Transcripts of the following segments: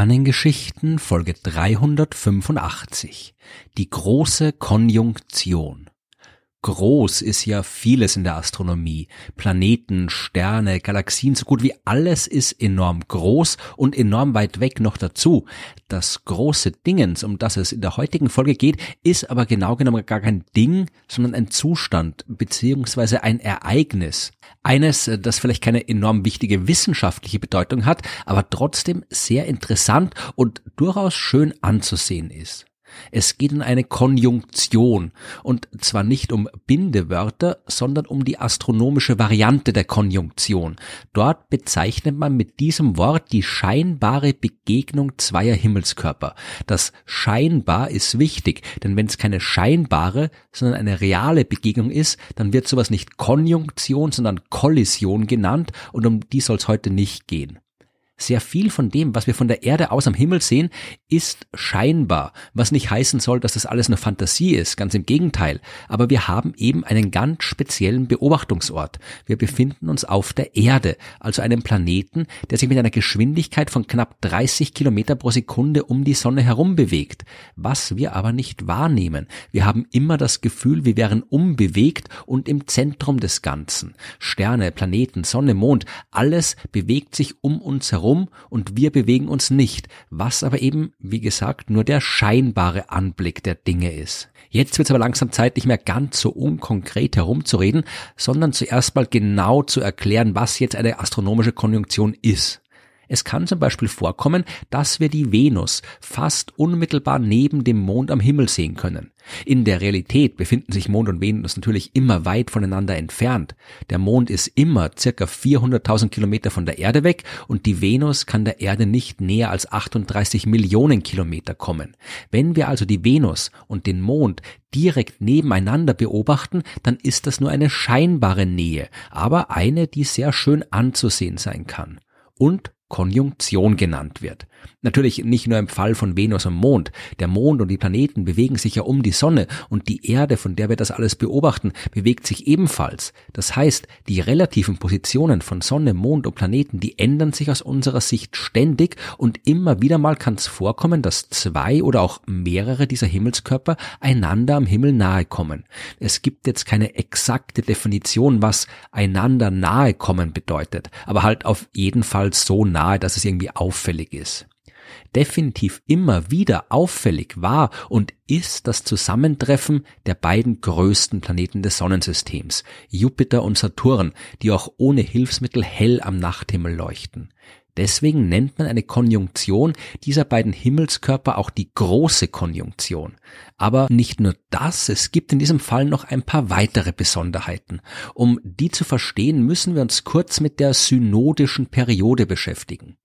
Sternengeschichten Folge 385 Die große Konjunktion Groß ist ja vieles in der Astronomie. Planeten, Sterne, Galaxien, so gut wie alles ist enorm groß und enorm weit weg noch dazu. Das große Dingens, um das es in der heutigen Folge geht, ist aber genau genommen gar kein Ding, sondern ein Zustand beziehungsweise ein Ereignis. Eines, das vielleicht keine enorm wichtige wissenschaftliche Bedeutung hat, aber trotzdem sehr interessant und durchaus schön anzusehen ist. Es geht um eine Konjunktion und zwar nicht um Bindewörter, sondern um die astronomische Variante der Konjunktion. Dort bezeichnet man mit diesem Wort die scheinbare Begegnung zweier Himmelskörper. Das scheinbar ist wichtig, denn wenn es keine scheinbare, sondern eine reale Begegnung ist, dann wird sowas nicht Konjunktion, sondern Kollision genannt und um die soll es heute nicht gehen. Sehr viel von dem, was wir von der Erde aus am Himmel sehen, ist scheinbar, was nicht heißen soll, dass das alles nur Fantasie ist, ganz im Gegenteil. Aber wir haben eben einen ganz speziellen Beobachtungsort. Wir befinden uns auf der Erde, also einem Planeten, der sich mit einer Geschwindigkeit von knapp 30 Kilometer pro Sekunde um die Sonne herum bewegt, was wir aber nicht wahrnehmen. Wir haben immer das Gefühl, wir wären unbewegt und im Zentrum des Ganzen. Sterne, Planeten, Sonne, Mond, alles bewegt sich um uns herum herum und wir bewegen uns nicht, was aber eben, wie gesagt, nur der scheinbare Anblick der Dinge ist. Jetzt wird es aber langsam Zeit, nicht mehr ganz so unkonkret herumzureden, sondern zuerst mal genau zu erklären, was jetzt eine astronomische Konjunktion ist. Es kann zum Beispiel vorkommen, dass wir die Venus fast unmittelbar neben dem Mond am Himmel sehen können. In der Realität befinden sich Mond und Venus natürlich immer weit voneinander entfernt. Der Mond ist immer circa 400.000 Kilometer von der Erde weg und die Venus kann der Erde nicht näher als 38 Millionen Kilometer kommen. Wenn wir also die Venus und den Mond direkt nebeneinander beobachten, dann ist das nur eine scheinbare Nähe, aber eine, die sehr schön anzusehen sein kann. Und Konjunktion genannt wird. Natürlich nicht nur im Fall von Venus und Mond. Der Mond und die Planeten bewegen sich ja um die Sonne und die Erde, von der wir das alles beobachten, bewegt sich ebenfalls. Das heißt, die relativen Positionen von Sonne, Mond und Planeten, die ändern sich aus unserer Sicht ständig und immer wieder mal kann es vorkommen, dass zwei oder auch mehrere dieser Himmelskörper einander am Himmel nahe kommen. Es gibt jetzt keine exakte Definition, was einander nahe kommen bedeutet, aber halt auf jeden Fall so nahe, dass es irgendwie auffällig ist definitiv immer wieder auffällig war und ist das Zusammentreffen der beiden größten Planeten des Sonnensystems, Jupiter und Saturn, die auch ohne Hilfsmittel hell am Nachthimmel leuchten. Deswegen nennt man eine Konjunktion dieser beiden Himmelskörper auch die große Konjunktion. Aber nicht nur das, es gibt in diesem Fall noch ein paar weitere Besonderheiten. Um die zu verstehen, müssen wir uns kurz mit der synodischen Periode beschäftigen.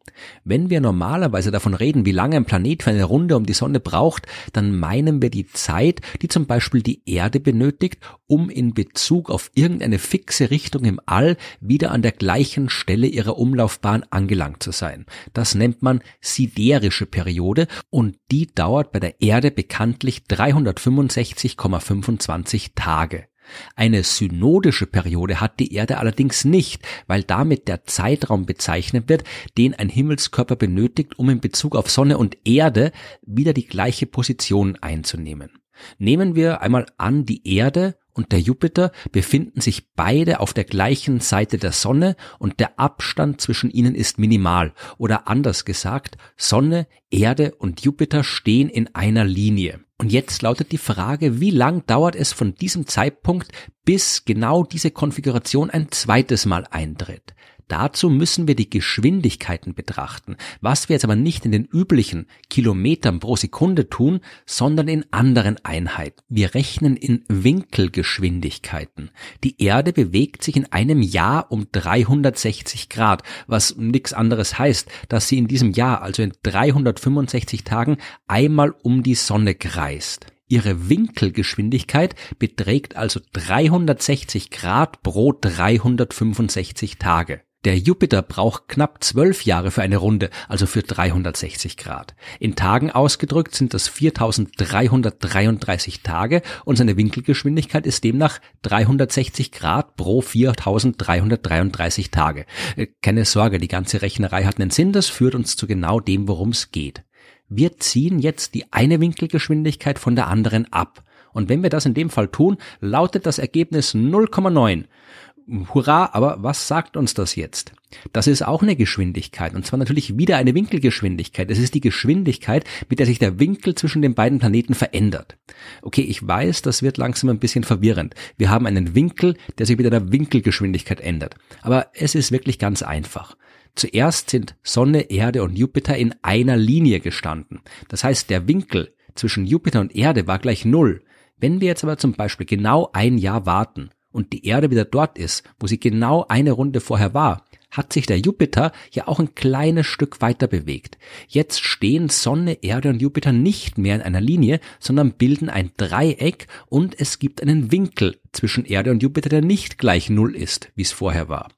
Wenn wir normalerweise davon reden, wie lange ein Planet für eine Runde um die Sonne braucht, dann meinen wir die Zeit, die zum Beispiel die Erde benötigt, um in Bezug auf irgendeine fixe Richtung im All wieder an der gleichen Stelle ihrer Umlaufbahn angelangt zu sein. Das nennt man siderische Periode und die dauert bei der Erde bekanntlich 365,25 Tage. Eine synodische Periode hat die Erde allerdings nicht, weil damit der Zeitraum bezeichnet wird, den ein Himmelskörper benötigt, um in Bezug auf Sonne und Erde wieder die gleiche Position einzunehmen. Nehmen wir einmal an, die Erde und der Jupiter befinden sich beide auf der gleichen Seite der Sonne und der Abstand zwischen ihnen ist minimal. Oder anders gesagt, Sonne, Erde und Jupiter stehen in einer Linie. Und jetzt lautet die Frage, wie lang dauert es von diesem Zeitpunkt, bis genau diese Konfiguration ein zweites Mal eintritt? Dazu müssen wir die Geschwindigkeiten betrachten, was wir jetzt aber nicht in den üblichen Kilometern pro Sekunde tun, sondern in anderen Einheiten. Wir rechnen in Winkelgeschwindigkeiten. Die Erde bewegt sich in einem Jahr um 360 Grad, was nichts anderes heißt, dass sie in diesem Jahr, also in 365 Tagen, einmal um die Sonne kreist. Ihre Winkelgeschwindigkeit beträgt also 360 Grad pro 365 Tage. Der Jupiter braucht knapp zwölf Jahre für eine Runde, also für 360 Grad. In Tagen ausgedrückt sind das 4333 Tage und seine Winkelgeschwindigkeit ist demnach 360 Grad pro 4333 Tage. Äh, keine Sorge, die ganze Rechnerei hat einen Sinn, das führt uns zu genau dem, worum es geht. Wir ziehen jetzt die eine Winkelgeschwindigkeit von der anderen ab. Und wenn wir das in dem Fall tun, lautet das Ergebnis 0,9. Hurra, aber was sagt uns das jetzt? Das ist auch eine Geschwindigkeit und zwar natürlich wieder eine Winkelgeschwindigkeit. Es ist die Geschwindigkeit, mit der sich der Winkel zwischen den beiden Planeten verändert. Okay, ich weiß, das wird langsam ein bisschen verwirrend. Wir haben einen Winkel, der sich mit einer Winkelgeschwindigkeit ändert. Aber es ist wirklich ganz einfach. Zuerst sind Sonne, Erde und Jupiter in einer Linie gestanden. Das heißt, der Winkel zwischen Jupiter und Erde war gleich Null. Wenn wir jetzt aber zum Beispiel genau ein Jahr warten und die Erde wieder dort ist, wo sie genau eine Runde vorher war, hat sich der Jupiter ja auch ein kleines Stück weiter bewegt. Jetzt stehen Sonne, Erde und Jupiter nicht mehr in einer Linie, sondern bilden ein Dreieck und es gibt einen Winkel zwischen Erde und Jupiter, der nicht gleich Null ist, wie es vorher war.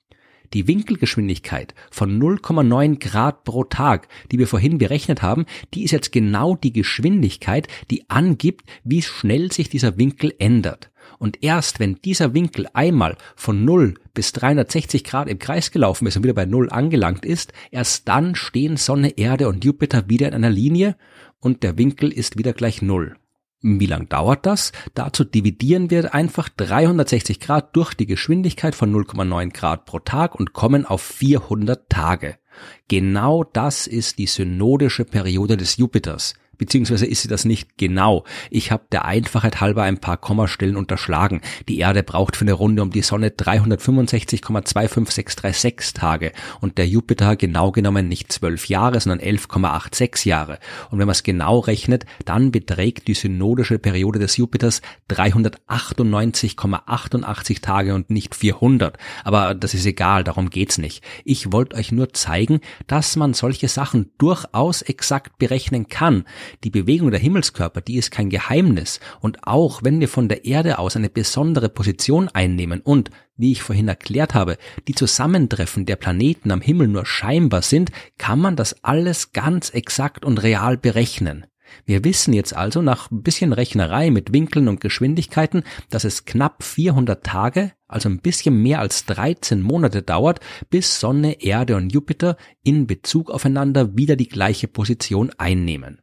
Die Winkelgeschwindigkeit von 0,9 Grad pro Tag, die wir vorhin berechnet haben, die ist jetzt genau die Geschwindigkeit, die angibt, wie schnell sich dieser Winkel ändert. Und erst wenn dieser Winkel einmal von 0 bis 360 Grad im Kreis gelaufen ist und wieder bei 0 angelangt ist, erst dann stehen Sonne, Erde und Jupiter wieder in einer Linie und der Winkel ist wieder gleich 0. Wie lang dauert das? Dazu dividieren wir einfach 360 Grad durch die Geschwindigkeit von 0,9 Grad pro Tag und kommen auf 400 Tage. Genau das ist die synodische Periode des Jupiters beziehungsweise ist sie das nicht genau. Ich habe der Einfachheit halber ein paar Kommastellen unterschlagen. Die Erde braucht für eine Runde um die Sonne 365,25636 Tage und der Jupiter genau genommen nicht zwölf Jahre, sondern 11,86 Jahre. Und wenn man es genau rechnet, dann beträgt die synodische Periode des Jupiters 398,88 Tage und nicht 400. Aber das ist egal, darum geht's nicht. Ich wollte euch nur zeigen, dass man solche Sachen durchaus exakt berechnen kann. Die Bewegung der Himmelskörper, die ist kein Geheimnis. Und auch wenn wir von der Erde aus eine besondere Position einnehmen und, wie ich vorhin erklärt habe, die Zusammentreffen der Planeten am Himmel nur scheinbar sind, kann man das alles ganz exakt und real berechnen. Wir wissen jetzt also nach ein bisschen Rechnerei mit Winkeln und Geschwindigkeiten, dass es knapp 400 Tage, also ein bisschen mehr als 13 Monate dauert, bis Sonne, Erde und Jupiter in Bezug aufeinander wieder die gleiche Position einnehmen.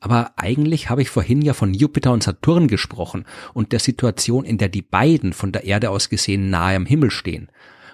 Aber eigentlich habe ich vorhin ja von Jupiter und Saturn gesprochen und der Situation, in der die beiden von der Erde aus gesehen nahe am Himmel stehen.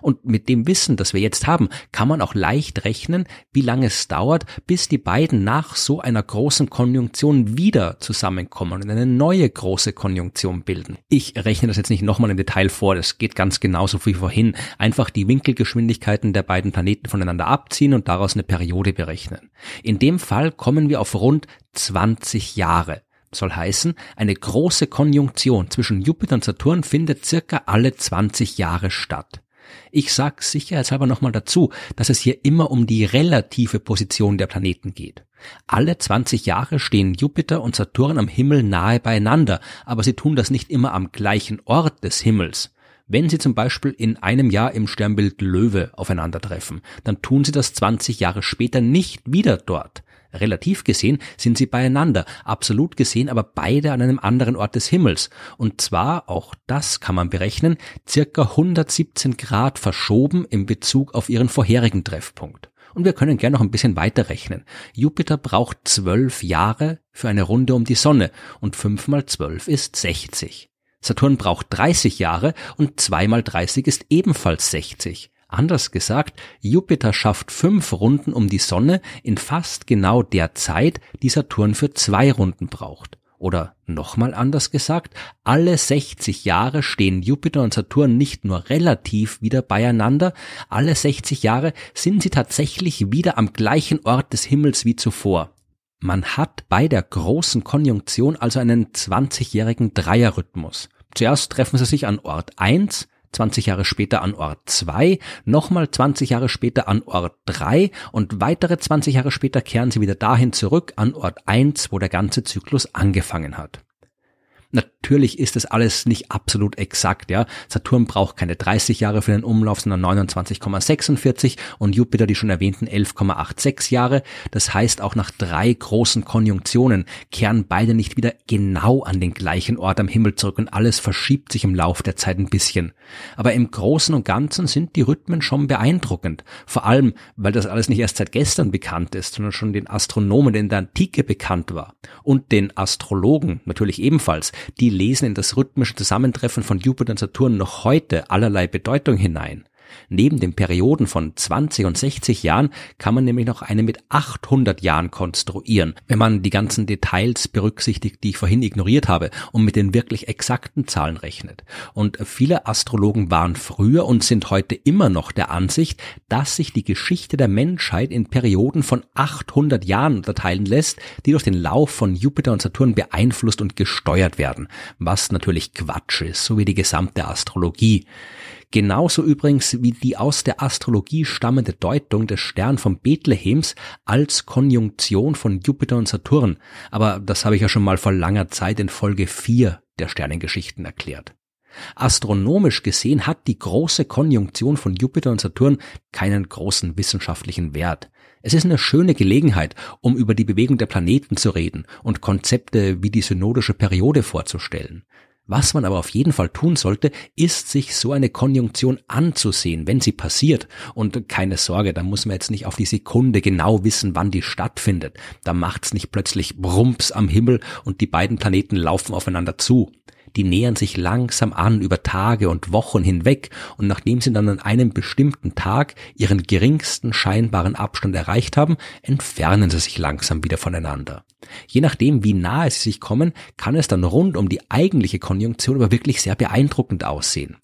Und mit dem Wissen, das wir jetzt haben, kann man auch leicht rechnen, wie lange es dauert, bis die beiden nach so einer großen Konjunktion wieder zusammenkommen und eine neue große Konjunktion bilden. Ich rechne das jetzt nicht nochmal im Detail vor, das geht ganz genauso wie vorhin. Einfach die Winkelgeschwindigkeiten der beiden Planeten voneinander abziehen und daraus eine Periode berechnen. In dem Fall kommen wir auf rund 20 Jahre soll heißen, eine große Konjunktion zwischen Jupiter und Saturn findet circa alle 20 Jahre statt. Ich sag sicherheitshalber nochmal dazu, dass es hier immer um die relative Position der Planeten geht. Alle 20 Jahre stehen Jupiter und Saturn am Himmel nahe beieinander, aber sie tun das nicht immer am gleichen Ort des Himmels. Wenn sie zum Beispiel in einem Jahr im Sternbild Löwe aufeinandertreffen, dann tun sie das 20 Jahre später nicht wieder dort. Relativ gesehen sind sie beieinander, absolut gesehen aber beide an einem anderen Ort des Himmels. Und zwar, auch das kann man berechnen, circa 117 Grad verschoben in Bezug auf ihren vorherigen Treffpunkt. Und wir können gerne noch ein bisschen weiter rechnen. Jupiter braucht zwölf Jahre für eine Runde um die Sonne und fünf mal zwölf ist 60. Saturn braucht 30 Jahre und zwei mal 30 ist ebenfalls 60. Anders gesagt, Jupiter schafft fünf Runden um die Sonne in fast genau der Zeit, die Saturn für zwei Runden braucht. Oder nochmal anders gesagt, alle 60 Jahre stehen Jupiter und Saturn nicht nur relativ wieder beieinander, alle 60 Jahre sind sie tatsächlich wieder am gleichen Ort des Himmels wie zuvor. Man hat bei der großen Konjunktion also einen 20-jährigen Dreierrhythmus. Zuerst treffen sie sich an Ort 1, 20 Jahre später an Ort 2, nochmal 20 Jahre später an Ort 3 und weitere 20 Jahre später kehren sie wieder dahin zurück an Ort 1, wo der ganze Zyklus angefangen hat. Natürlich ist das alles nicht absolut exakt, ja. Saturn braucht keine 30 Jahre für den Umlauf, sondern 29,46 und Jupiter die schon erwähnten 11,86 Jahre. Das heißt, auch nach drei großen Konjunktionen kehren beide nicht wieder genau an den gleichen Ort am Himmel zurück und alles verschiebt sich im Lauf der Zeit ein bisschen. Aber im Großen und Ganzen sind die Rhythmen schon beeindruckend. Vor allem, weil das alles nicht erst seit gestern bekannt ist, sondern schon den Astronomen in der Antike bekannt war. Und den Astrologen natürlich ebenfalls, die lesen in das rhythmische Zusammentreffen von Jupiter und Saturn noch heute allerlei Bedeutung hinein. Neben den Perioden von 20 und 60 Jahren kann man nämlich noch eine mit 800 Jahren konstruieren, wenn man die ganzen Details berücksichtigt, die ich vorhin ignoriert habe und mit den wirklich exakten Zahlen rechnet. Und viele Astrologen waren früher und sind heute immer noch der Ansicht, dass sich die Geschichte der Menschheit in Perioden von 800 Jahren unterteilen lässt, die durch den Lauf von Jupiter und Saturn beeinflusst und gesteuert werden, was natürlich Quatsch ist, so wie die gesamte Astrologie. Genauso übrigens wie die aus der Astrologie stammende Deutung des Stern von Bethlehems als Konjunktion von Jupiter und Saturn. Aber das habe ich ja schon mal vor langer Zeit in Folge 4 der Sternengeschichten erklärt. Astronomisch gesehen hat die große Konjunktion von Jupiter und Saturn keinen großen wissenschaftlichen Wert. Es ist eine schöne Gelegenheit, um über die Bewegung der Planeten zu reden und Konzepte wie die synodische Periode vorzustellen. Was man aber auf jeden Fall tun sollte, ist sich so eine Konjunktion anzusehen, wenn sie passiert. Und keine Sorge, da muss man jetzt nicht auf die Sekunde genau wissen, wann die stattfindet. Da macht's nicht plötzlich Brumps am Himmel und die beiden Planeten laufen aufeinander zu die nähern sich langsam an über Tage und Wochen hinweg und nachdem sie dann an einem bestimmten Tag ihren geringsten scheinbaren Abstand erreicht haben, entfernen sie sich langsam wieder voneinander. Je nachdem, wie nahe sie sich kommen, kann es dann rund um die eigentliche Konjunktion aber wirklich sehr beeindruckend aussehen.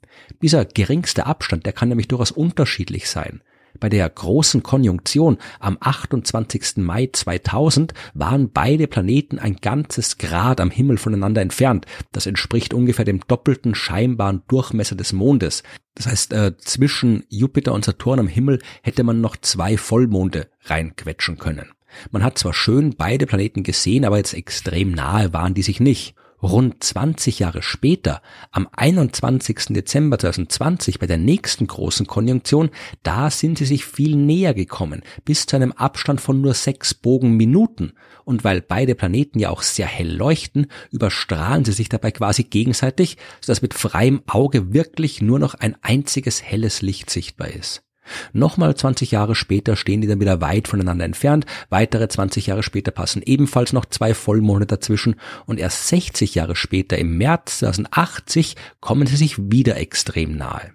Dieser geringste Abstand, der kann nämlich durchaus unterschiedlich sein. Bei der großen Konjunktion am 28. Mai 2000 waren beide Planeten ein ganzes Grad am Himmel voneinander entfernt. Das entspricht ungefähr dem doppelten scheinbaren Durchmesser des Mondes. Das heißt, äh, zwischen Jupiter und Saturn am Himmel hätte man noch zwei Vollmonde reinquetschen können. Man hat zwar schön beide Planeten gesehen, aber jetzt extrem nahe waren die sich nicht. Rund 20 Jahre später, am 21. Dezember 2020 bei der nächsten großen Konjunktion, da sind sie sich viel näher gekommen, bis zu einem Abstand von nur sechs Bogenminuten. Und weil beide Planeten ja auch sehr hell leuchten, überstrahlen sie sich dabei quasi gegenseitig, sodass mit freiem Auge wirklich nur noch ein einziges helles Licht sichtbar ist. Nochmal 20 Jahre später stehen die dann wieder weit voneinander entfernt, weitere 20 Jahre später passen ebenfalls noch zwei Vollmonde dazwischen und erst 60 Jahre später im März 2080 kommen sie sich wieder extrem nahe.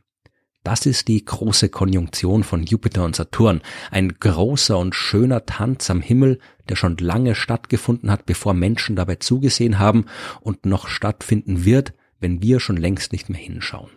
Das ist die große Konjunktion von Jupiter und Saturn, ein großer und schöner Tanz am Himmel, der schon lange stattgefunden hat, bevor Menschen dabei zugesehen haben und noch stattfinden wird, wenn wir schon längst nicht mehr hinschauen.